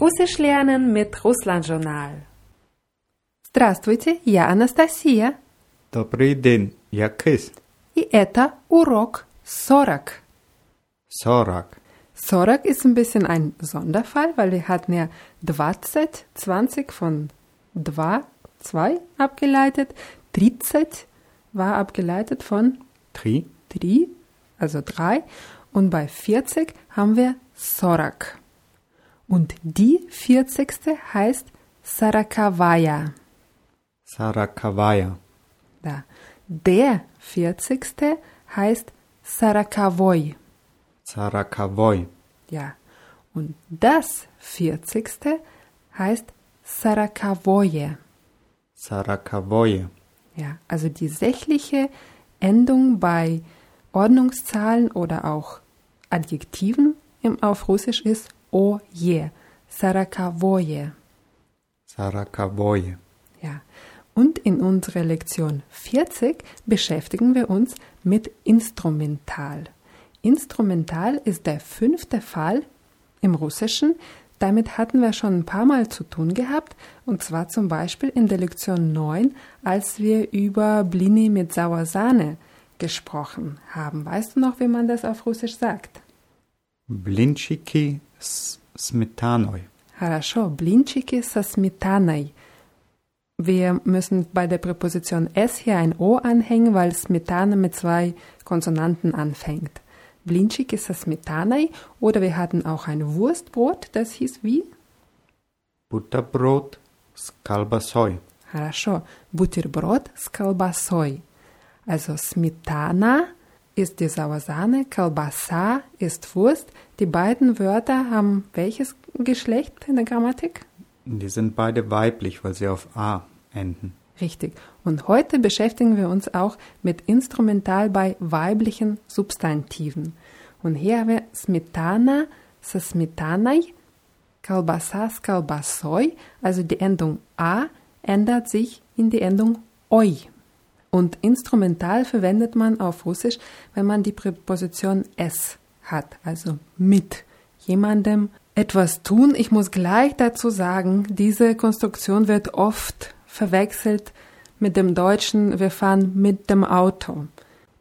Russisch lernen mit Russland-Journal. Здравствуйте, я Анастасия. Добрый день, я Крис. И это урок 40. 40. 40 ist ein bisschen ein Sonderfall, weil wir hatten ja 20, 20 von 2, 2 abgeleitet. 30 war abgeleitet von Три. 3, also 3. Und bei 40 haben wir 40. Und die vierzigste heißt Sarakavaya. Sarakavaya. Da. Der vierzigste heißt Sarakavoi. Sarakavoi. Ja. Und das vierzigste heißt Sarakavoje. Sarakavoje. Ja, also die sächliche Endung bei Ordnungszahlen oder auch Adjektiven im, auf Russisch ist Sarakaoje. Sarakawoje. Sarakawoje. Ja. Und in unserer Lektion 40 beschäftigen wir uns mit Instrumental. Instrumental ist der fünfte Fall im Russischen. Damit hatten wir schon ein paar Mal zu tun gehabt, und zwar zum Beispiel in der Lektion 9, als wir über Blini mit Sauersahne gesprochen haben. Weißt du noch, wie man das auf Russisch sagt? Blinchiki с сметаной. Хорошо, блинчики со сметаной. Wir müssen bei der Präposition s hier ein o anhängen, weil Smetana mit zwei Konsonanten anfängt. Блинчики со сметаной oder wir hatten auch ein Wurstbrot, das hieß wie? Butterbrot с колбасой. Хорошо, Butterbrot с колбасой. Also Smetana ist die Sauersahne, Kalbasa ist Wurst. Die beiden Wörter haben welches Geschlecht in der Grammatik? Die sind beide weiblich, weil sie auf A enden. Richtig. Und heute beschäftigen wir uns auch mit Instrumental bei weiblichen Substantiven. Und hier haben wir Smetana, Sasmetanai, Kalbasa, Skalbasoi. Also die Endung A ändert sich in die Endung Oi und instrumental verwendet man auf Russisch, wenn man die Präposition s hat, also mit jemandem etwas tun. Ich muss gleich dazu sagen, diese Konstruktion wird oft verwechselt mit dem Deutschen, wir fahren mit dem Auto.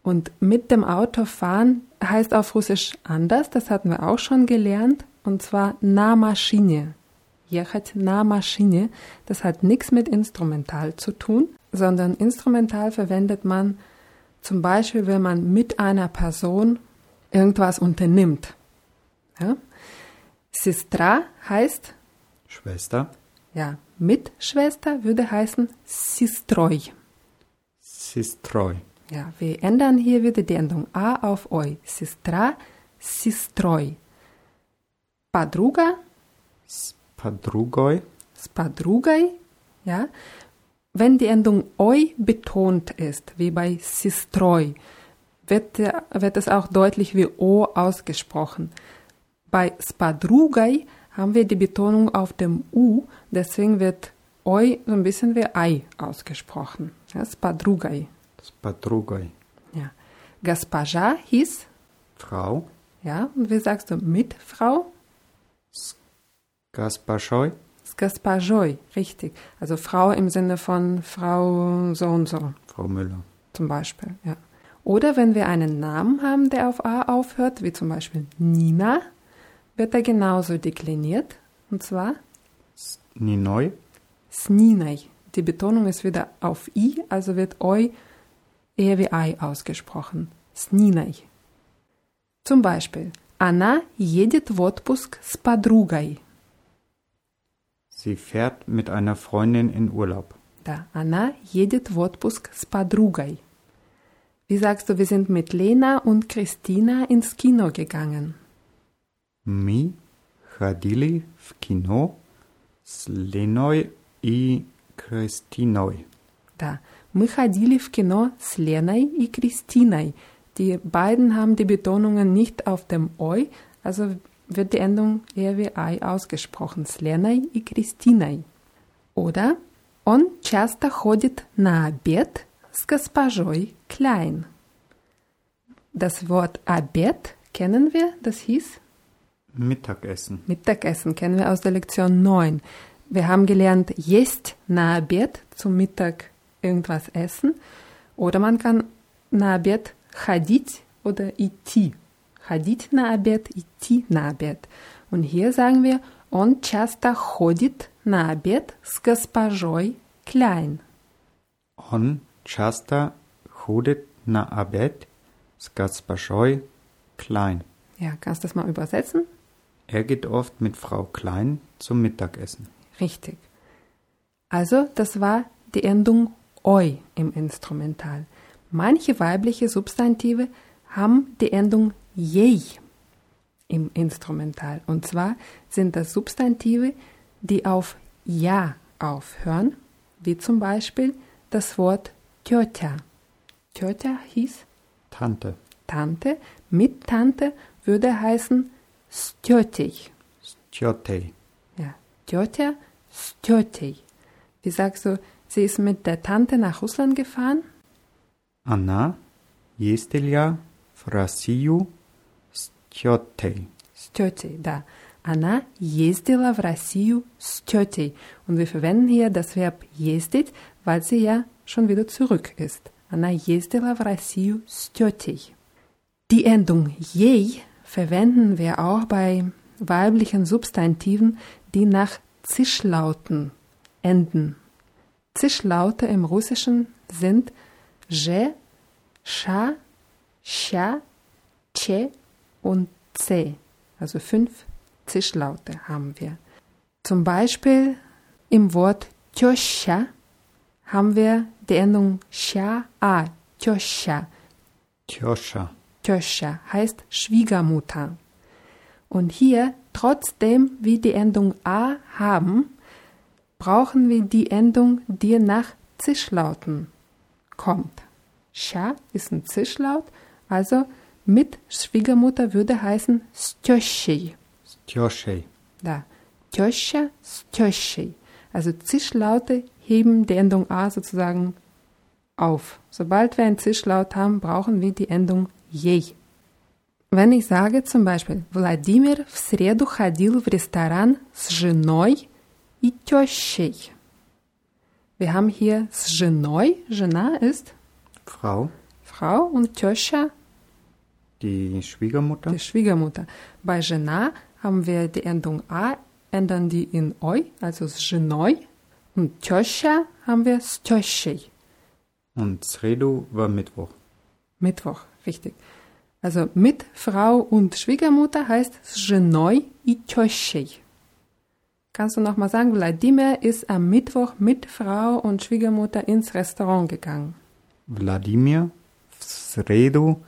Und mit dem Auto fahren heißt auf Russisch anders, das hatten wir auch schon gelernt, und zwar na Maschine. Jechać na Maschine, das hat nichts mit Instrumental zu tun, sondern instrumental verwendet man zum Beispiel, wenn man mit einer Person irgendwas unternimmt. Ja? Sistra heißt Schwester. Ja, mit Schwester würde heißen Sistroi. Sistroi. Ja, wir ändern hier wieder die Endung A auf Oi. Sistra, Sistroi. Padruga. Spadrugoi. Spadrugai. Ja, wenn die Endung oi betont ist, wie bei sistroi, wird, wird es auch deutlich wie o ausgesprochen. Bei spadrugai haben wir die Betonung auf dem u, deswegen wird oi so ein bisschen wie ei ausgesprochen. Ja, spadrugai. Spadrugai. Ja. Gaspaja hieß Frau. Ja, und wie sagst du mit Frau? Gaspajoi. S Gaspajoi, richtig. Also Frau im Sinne von Frau so und so. Frau Müller. zum Beispiel. Ja. Oder wenn wir einen Namen haben, der auf A aufhört, wie zum Beispiel Nina, wird er genauso dekliniert. Und zwar Ninoi. Sninai. Die Betonung ist wieder auf I, also wird Oi eher wie Ei ausgesprochen. Sninai. Zum Beispiel, Anna едет в отпуск с подругой. Sie fährt mit einer Freundin in Urlaub. Да, она едет в отпуск с подругой. Wie sagst du, wir sind mit Lena und Christina ins Kino gegangen? Мы ходили в кино с Леной и Кристиной. Da. Мы ходили в кино с Леной и Christiной. Die beiden haben die Betonungen nicht auf dem Oi, also wird die Endung eher wie Ei ausgesprochen. С Леной и Christiной. Oder он часто ходит на обед с госпожой Klein. Das Wort Abed kennen wir, das hieß Mittagessen. Mittagessen kennen wir aus der Lektion 9. Wir haben gelernt, есть на обед, zum Mittag irgendwas essen. Oder man kann на обед ходить oder идти. Ходить на обед, идти на обед. Und hier sagen wir, он часто ходит на обед с госпожой Klein. Он часто ходит на обед с госпожой Klein. Ja, kannst du das mal übersetzen? Er geht oft mit Frau Klein zum Mittagessen. Richtig. Also, das war die Endung oi im Instrumental. Manche weibliche Substantive haben die Endung jej im Instrumental. Und zwar sind das Substantive, die auf ja aufhören, wie zum Beispiel das Wort Tjotja. Tjotja hieß Tante. Tante. Mit Tante würde heißen Stjotej. Stjotej. Ja, Tjotja, Stjotej. Wie sagst du, sie ist mit der Tante nach Russland gefahren? Она ездила в Россию с тетей. С тетей, да. Она ездила в Россию с тетей. Und wir verwenden hier das Verb ездить, weil sie ja schon wieder zurück ist. Она ездила в Россию с тетей. Die Endung jej verwenden wir auch bei weiblichen Substantiven, die nach Zischlauten enden. Zischlaute im Russischen sind je, scha, scha, che und c. Also fünf Zischlaute haben wir. Zum Beispiel im Wort tjoscha haben wir die Endung scha, a, tjoscha. Tjoscha. Tjoscha heißt Schwiegermutter. Und hier, trotzdem wir die Endung a haben, brauchen wir die Endung, die nach Zischlauten kommt. Scha ist ein Zischlaut, also mit Schwiegermutter würde heißen Stjoschej. Stjoschej. Da. Tjoscha, Stjoschej. Also Zischlaute heben die Endung a sozusagen auf. Sobald wir einen Zischlaut haben, brauchen wir die Endung jej. Wenn ich sage zum Beispiel, Владимир в среду ходил в ресторан с женой и тещей. Wir haben hier с женой, жена ist Frau, Frau und теща die Schwiegermutter? Die Schwiegermutter. Bei Jena haben wir die Endung a, ändern die in oi, also Genoi. Und Töscher haben wir Stöschig. Und Sredo war Mittwoch. Mittwoch, richtig. Also mit Frau und Schwiegermutter heißt Zhenoi i Töschig. Kannst du nochmal sagen, Wladimir ist am Mittwoch mit Frau und Schwiegermutter ins Restaurant gegangen. Wladimir, Sredo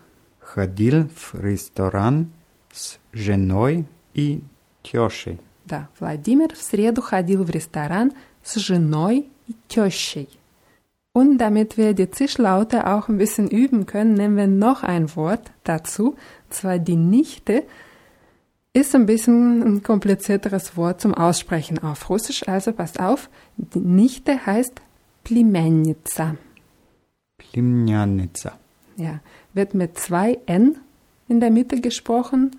ходил в ресторан с женой и тещей. Да, Владимир в среду ходил в ресторан с женой и тещей. Und damit wir die Zischlaute auch ein bisschen üben können, nehmen wir noch ein Wort dazu, und zwar die Nichte. Ist ein bisschen ein komplizierteres Wort zum Aussprechen auf Russisch, also passt auf, die Nichte heißt Plimennica. Plimnjanica. Ja, wird mit zwei N in der Mitte gesprochen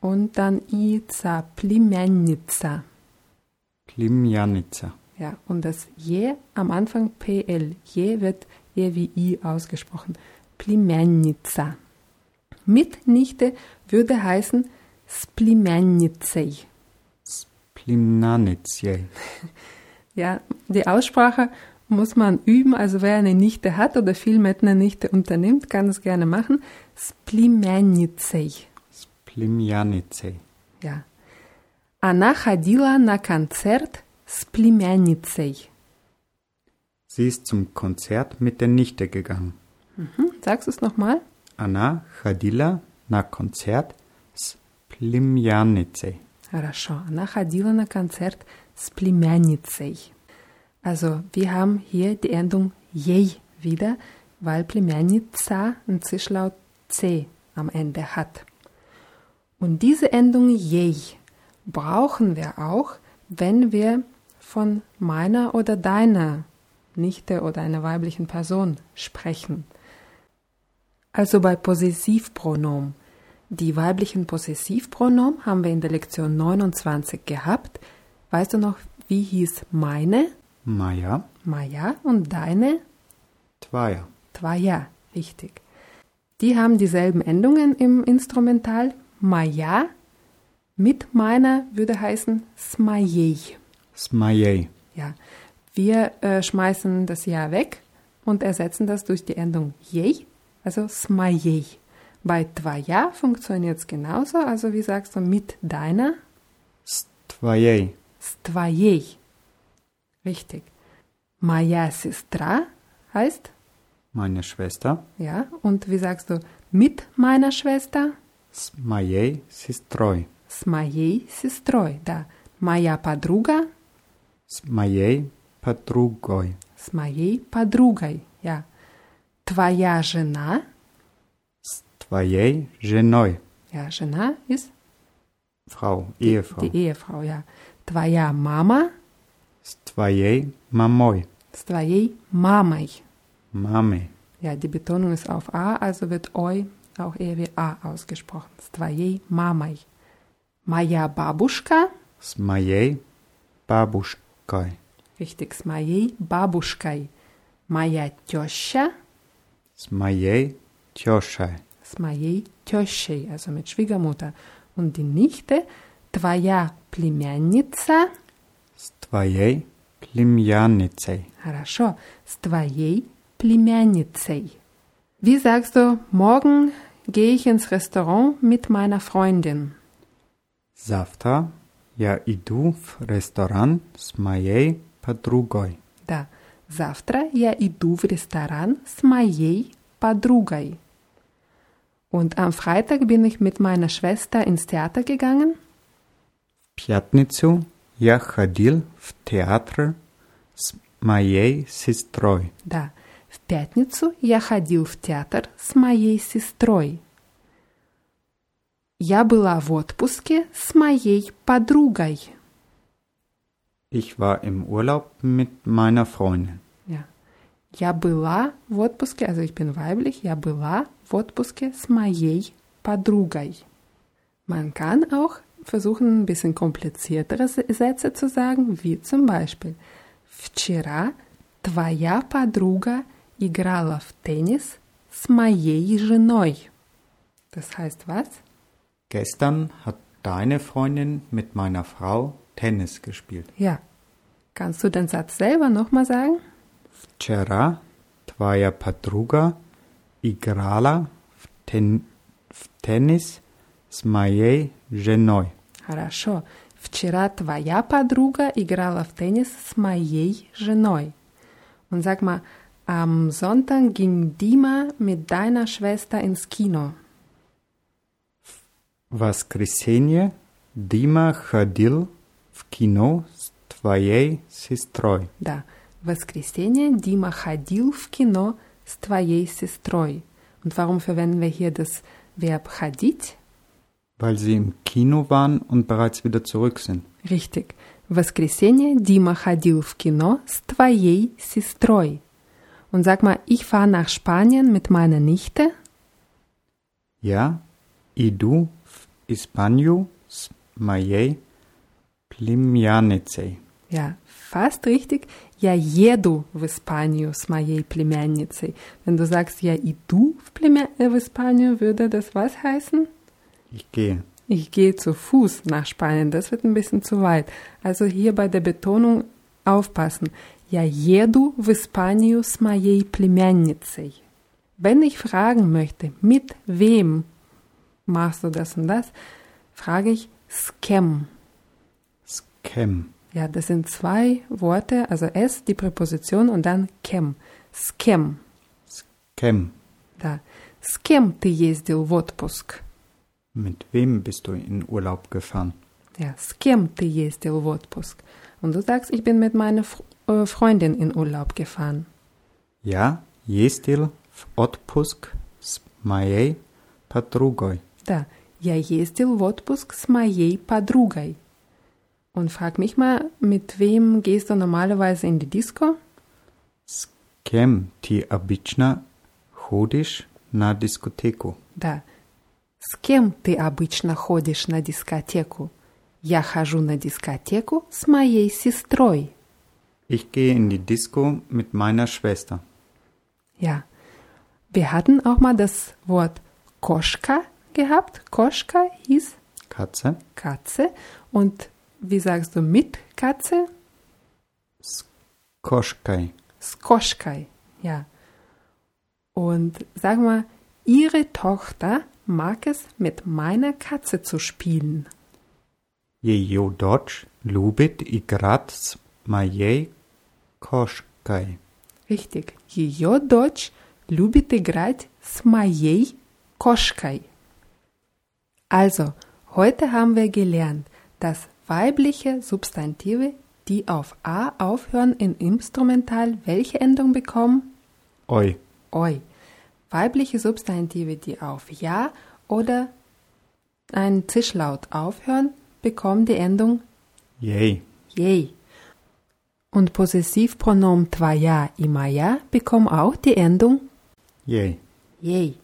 und dann Ica, Plimennica. Plimjanica. Ja, und das Je am Anfang PL. Je wird eher wie I ausgesprochen. Plimennica. Mitnichte würde heißen Splimennicei. Plimnaniciej. Ja, die Aussprache muss man üben. Also wer eine Nichte hat oder viel mit einer Nichte unternimmt, kann es gerne machen. Splimennicei. Plimjanicej. Ja. Она ходила на концерт с племянницей. Sie ist zum Konzert mit der Nichte gegangen. Mhm. Sagst du es nochmal? Она ходила на концерт с племянницей. Хорошо. Она ходила на концерт с племянницей. Also wir haben hier die Endung jej wieder, weil Plemianica ein Zischlaut c am Ende hat. Und diese Endung jej brauchen wir auch, wenn wir von meiner oder deiner Nichte oder einer weiblichen Person sprechen. Also bei Possessivpronomen. Die weiblichen Possessivpronomen haben wir in der Lektion 29 gehabt. Weißt du noch, wie hieß meine? Maja, Maja und deine? Twaja. Twaja, richtig. Die haben dieselben Endungen im Instrumental. Maja mit meiner würde heißen smajej. Smajej. Ja, wir äh, schmeißen das Ja weg und ersetzen das durch die Endung jej, also smajej. Bei twaja funktioniert es genauso, also wie sagst du mit deiner? Tvajej. Stvajej. Richtig. Moja sestra heißt, Meine Schwester. ja, und wie sagst du mit meiner Schwester? S mojej sistroj. С моей сестрой, да. Моя подруга S mojej подругой. с моей подругой, ja. Твоя жена, S tvojej ženoj. ja, жена ist Frau, Ehefrau. die Ehefrau, ja. Твоя мама S tvojej mamoj. с твоей мамой. Mame. Ja, die Betonung ist auf A, also wird Oi auch eher wie A ausgesprochen. С твоей мамой. Моя бабушка, S mojej babuškoj. richtig, с моей бабушкой. Моя теща, S mojej tjošaj. с моей тещей, also mit Schwiegermutter. Und die Nichte, твоя племянница, S tvojej plimjanicej. хорошо, с твоей племянницей. Wie sagst du, morgen gehe ich ins Restaurant mit meiner Freundin? Завтра я иду в ресторан с моей подругой. Да, завтра я иду в ресторан с моей подругой. Und am Freitag bin ich mit meiner Schwester ins Theater gegangen. В пятницу я ходил в театр с моей сестрой. Да, в пятницу я ходил в театр с моей сестрой. Я была в отпуске с моей подругой. Ich war im Urlaub mit meiner Freundin. Ja. Я была в отпуске, also ich bin weiblich, я была в отпуске с моей подругой. Man kann auch versuchen, ein bisschen kompliziertere Sätze zu sagen, wie zum Beispiel Вчера твоя подруга играла в теннис с моей женой. Das heißt was? Gestern hat deine Freundin mit meiner Frau Tennis gespielt. Ja. Kannst du den Satz selber nochmal sagen? Вчера твоя подруга играла в, тен- в теннис с моей женой. Хорошо. Вчера твоя подруга играла в теннис с моей женой. Und sag mal, am Sonntag ging Dima mit deiner Schwester ins Kino. В воскресенье Дима ходил в кино с твоей сестрой. Да, в воскресенье Дима ходил в кино с твоей сестрой. Und warum verwenden wir hier das Verb ходить? Weil sie im Kino waren und bereits wieder zurück sind. Richtig. В воскресенье Дима ходил в кино с твоей сестрой. Und sag mal, ich fahre nach Spanien mit meiner Nichte. Я иду в Испанию с моей племянницей. Ja, fast richtig. Я еду в Испанию с моей племянницей. Wenn du sagst, я иду в, племя... äh, в Испанию, würde das was heißen? Ich gehe. Ich gehe zu Fuß nach Spanien. Das wird ein bisschen zu weit. Also hier bei der Betonung aufpassen. Я еду в Испанию с моей племянницей. Wenn ich fragen möchte, mit wem machst du das und das, frage ich с кем. Skem. Ja, das sind zwei Worte, also S, die Präposition und dann кем. С кем. Skem. Да. С кем ты ездил в отпуск? Mit wem bist du in Urlaub gefahren? Ja, с кем ты ездил в отпуск? Und du sagst, ich bin mit meiner Fr äh, Freundin in Urlaub gefahren. Я ездил в отпуск с моей подругой. Да, я ездил в отпуск с моей подругой. Und frag mich mal, mit wem gehst du normalerweise in die Disco? С кем ты обычно ходишь на дискотеку? Да, С кем ты обычно ходишь на дискотеку? Я хожу на дискотеку с моей сестрой. Ich gehe in die Disco mit meiner Schwester. Ja. Wir hatten auch mal das Wort Koschka gehabt. Koschka hieß Katze. Katze. Und wie sagst du mit Katze? Koschkei. Skoschkai. Ja. Und sag mal, ihre Tochter mag es, mit meiner Katze zu spielen. Jejo dodge lubit igrat s mojej koszkaj. Richtig. Ее дочь любит играть с моей кошкой. Also, heute haben wir gelernt, dass weibliche Substantive, die auf a aufhören, in Instrumental welche Endung bekommen? Oi. Oi. Weibliche Substantive, die auf Ja oder ein Zischlaut aufhören, bekommen die Endung Yay. Yay. Und Possessivpronomen Twaya Imaya bekommen auch die Endung Yay. Yay.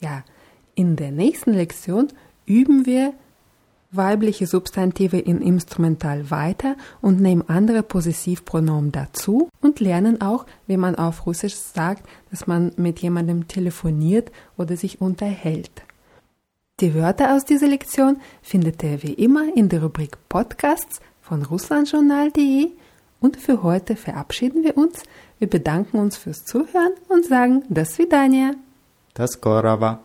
Ja, in der nächsten Lektion üben wir weibliche Substantive in Instrumental weiter und nehmen andere Possessivpronomen dazu und lernen auch, wie man auf Russisch sagt, dass man mit jemandem telefoniert oder sich unterhält. Die Wörter aus dieser Lektion findet ihr wie immer in der Rubrik Podcasts von russlandjournal.de und für heute verabschieden wir uns. Wir bedanken uns fürs Zuhören und sagen das Vidania. Das Korava.